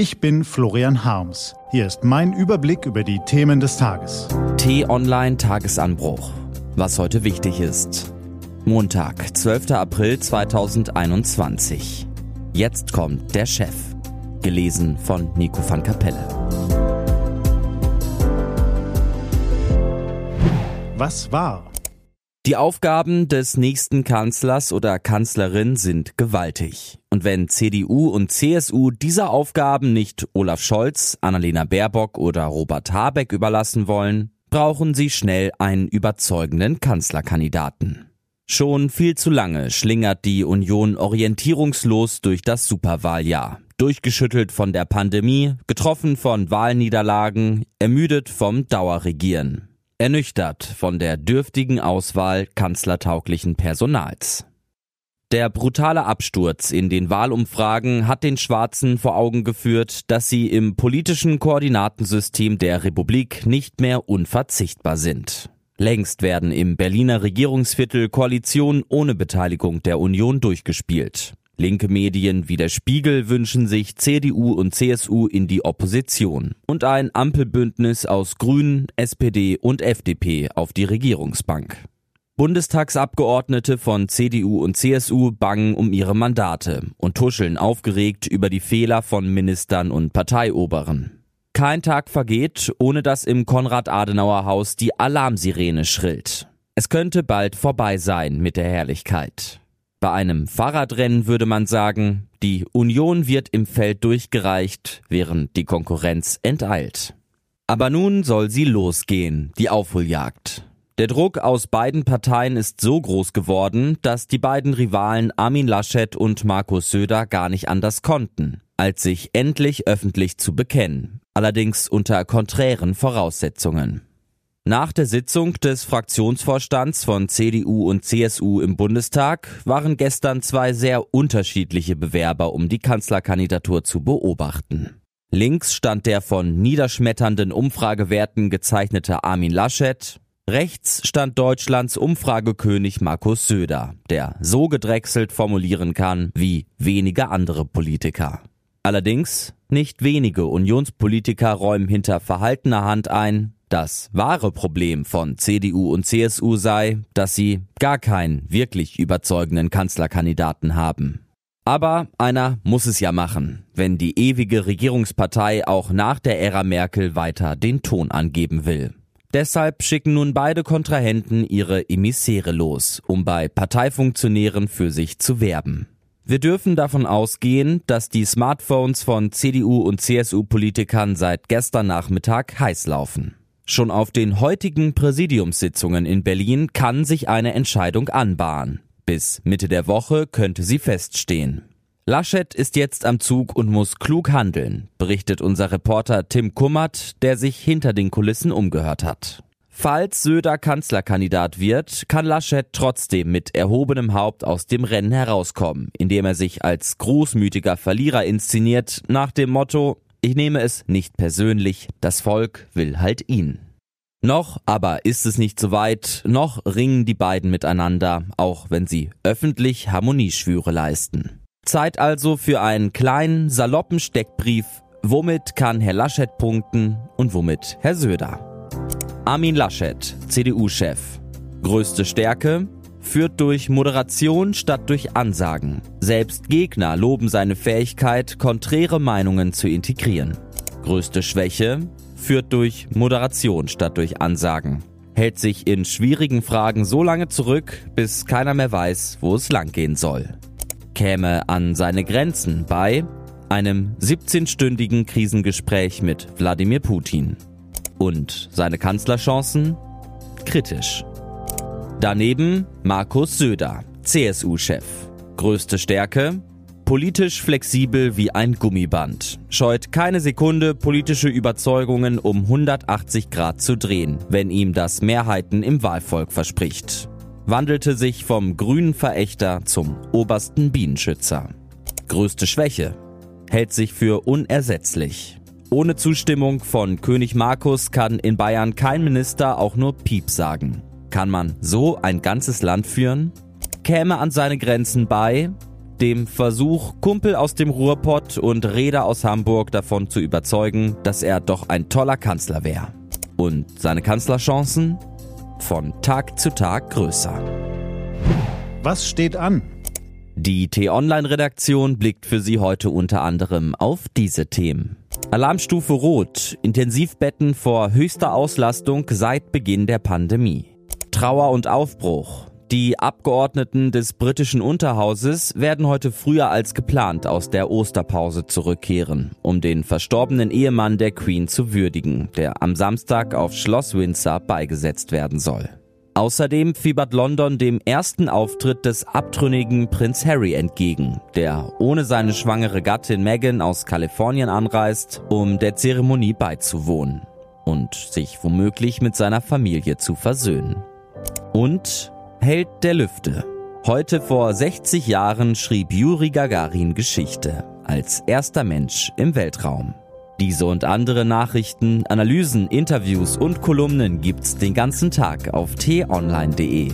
Ich bin Florian Harms. Hier ist mein Überblick über die Themen des Tages. T-Online Tagesanbruch. Was heute wichtig ist. Montag, 12. April 2021. Jetzt kommt der Chef. Gelesen von Nico van Kapelle. Was war? Die Aufgaben des nächsten Kanzlers oder Kanzlerin sind gewaltig. Und wenn CDU und CSU diese Aufgaben nicht Olaf Scholz, Annalena Baerbock oder Robert Habeck überlassen wollen, brauchen sie schnell einen überzeugenden Kanzlerkandidaten. Schon viel zu lange schlingert die Union orientierungslos durch das Superwahljahr. Durchgeschüttelt von der Pandemie, getroffen von Wahlniederlagen, ermüdet vom Dauerregieren. Ernüchtert von der dürftigen Auswahl kanzlertauglichen Personals. Der brutale Absturz in den Wahlumfragen hat den Schwarzen vor Augen geführt, dass sie im politischen Koordinatensystem der Republik nicht mehr unverzichtbar sind. Längst werden im Berliner Regierungsviertel Koalitionen ohne Beteiligung der Union durchgespielt. Linke Medien wie der Spiegel wünschen sich CDU und CSU in die Opposition und ein Ampelbündnis aus Grünen, SPD und FDP auf die Regierungsbank. Bundestagsabgeordnete von CDU und CSU bangen um ihre Mandate und tuscheln aufgeregt über die Fehler von Ministern und Parteioberen. Kein Tag vergeht, ohne dass im Konrad-Adenauer-Haus die Alarmsirene schrillt. Es könnte bald vorbei sein mit der Herrlichkeit. Bei einem Fahrradrennen würde man sagen, die Union wird im Feld durchgereicht, während die Konkurrenz enteilt. Aber nun soll sie losgehen, die Aufholjagd. Der Druck aus beiden Parteien ist so groß geworden, dass die beiden Rivalen Armin Laschet und Markus Söder gar nicht anders konnten, als sich endlich öffentlich zu bekennen, allerdings unter konträren Voraussetzungen. Nach der Sitzung des Fraktionsvorstands von CDU und CSU im Bundestag waren gestern zwei sehr unterschiedliche Bewerber um die Kanzlerkandidatur zu beobachten. Links stand der von niederschmetternden Umfragewerten gezeichnete Armin Laschet, rechts stand Deutschlands Umfragekönig Markus Söder, der so gedrechselt formulieren kann wie wenige andere Politiker. Allerdings, nicht wenige Unionspolitiker räumen hinter verhaltener Hand ein, das wahre Problem von CDU und CSU sei, dass sie gar keinen wirklich überzeugenden Kanzlerkandidaten haben. Aber einer muss es ja machen, wenn die ewige Regierungspartei auch nach der Ära Merkel weiter den Ton angeben will. Deshalb schicken nun beide Kontrahenten ihre Emissäre los, um bei Parteifunktionären für sich zu werben. Wir dürfen davon ausgehen, dass die Smartphones von CDU und CSU-Politikern seit gestern Nachmittag heiß laufen. Schon auf den heutigen Präsidiumssitzungen in Berlin kann sich eine Entscheidung anbahnen. Bis Mitte der Woche könnte sie feststehen. Laschet ist jetzt am Zug und muss klug handeln, berichtet unser Reporter Tim Kummert, der sich hinter den Kulissen umgehört hat. Falls Söder Kanzlerkandidat wird, kann Laschet trotzdem mit erhobenem Haupt aus dem Rennen herauskommen, indem er sich als großmütiger Verlierer inszeniert, nach dem Motto, ich nehme es nicht persönlich, das Volk will halt ihn. Noch aber ist es nicht so weit, noch ringen die beiden miteinander, auch wenn sie öffentlich Harmonieschwüre leisten. Zeit also für einen kleinen, saloppen Steckbrief, womit kann Herr Laschet punkten und womit Herr Söder. Armin Laschet, CDU-Chef. Größte Stärke, führt durch Moderation statt durch Ansagen. Selbst Gegner loben seine Fähigkeit, konträre Meinungen zu integrieren. Größte Schwäche führt durch Moderation statt durch Ansagen. Hält sich in schwierigen Fragen so lange zurück, bis keiner mehr weiß, wo es langgehen soll. Käme an seine Grenzen bei einem 17-stündigen Krisengespräch mit Wladimir Putin. Und seine Kanzlerchancen? Kritisch. Daneben Markus Söder, CSU-Chef. Größte Stärke? Politisch flexibel wie ein Gummiband. Scheut keine Sekunde, politische Überzeugungen um 180 Grad zu drehen, wenn ihm das Mehrheiten im Wahlvolk verspricht. Wandelte sich vom grünen Verächter zum obersten Bienenschützer. Größte Schwäche? Hält sich für unersetzlich. Ohne Zustimmung von König Markus kann in Bayern kein Minister auch nur Piep sagen. Kann man so ein ganzes Land führen? Käme an seine Grenzen bei dem Versuch, Kumpel aus dem Ruhrpott und Räder aus Hamburg davon zu überzeugen, dass er doch ein toller Kanzler wäre. Und seine Kanzlerchancen? Von Tag zu Tag größer. Was steht an? Die T-Online-Redaktion blickt für Sie heute unter anderem auf diese Themen. Alarmstufe Rot. Intensivbetten vor höchster Auslastung seit Beginn der Pandemie. Trauer und Aufbruch. Die Abgeordneten des britischen Unterhauses werden heute früher als geplant aus der Osterpause zurückkehren, um den verstorbenen Ehemann der Queen zu würdigen, der am Samstag auf Schloss Windsor beigesetzt werden soll. Außerdem fiebert London dem ersten Auftritt des abtrünnigen Prinz Harry entgegen, der ohne seine schwangere Gattin Meghan aus Kalifornien anreist, um der Zeremonie beizuwohnen und sich womöglich mit seiner Familie zu versöhnen. Und Held der Lüfte. Heute vor 60 Jahren schrieb Juri Gagarin Geschichte als erster Mensch im Weltraum. Diese und andere Nachrichten, Analysen, Interviews und Kolumnen gibt's den ganzen Tag auf t-online.de.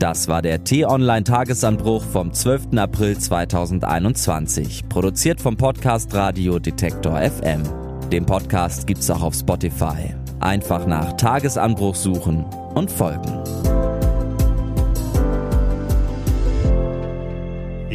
Das war der T-Online Tagesanbruch vom 12. April 2021, produziert vom Podcast Radio Detektor FM. Den Podcast gibt's auch auf Spotify. Einfach nach Tagesanbruch suchen und folgen.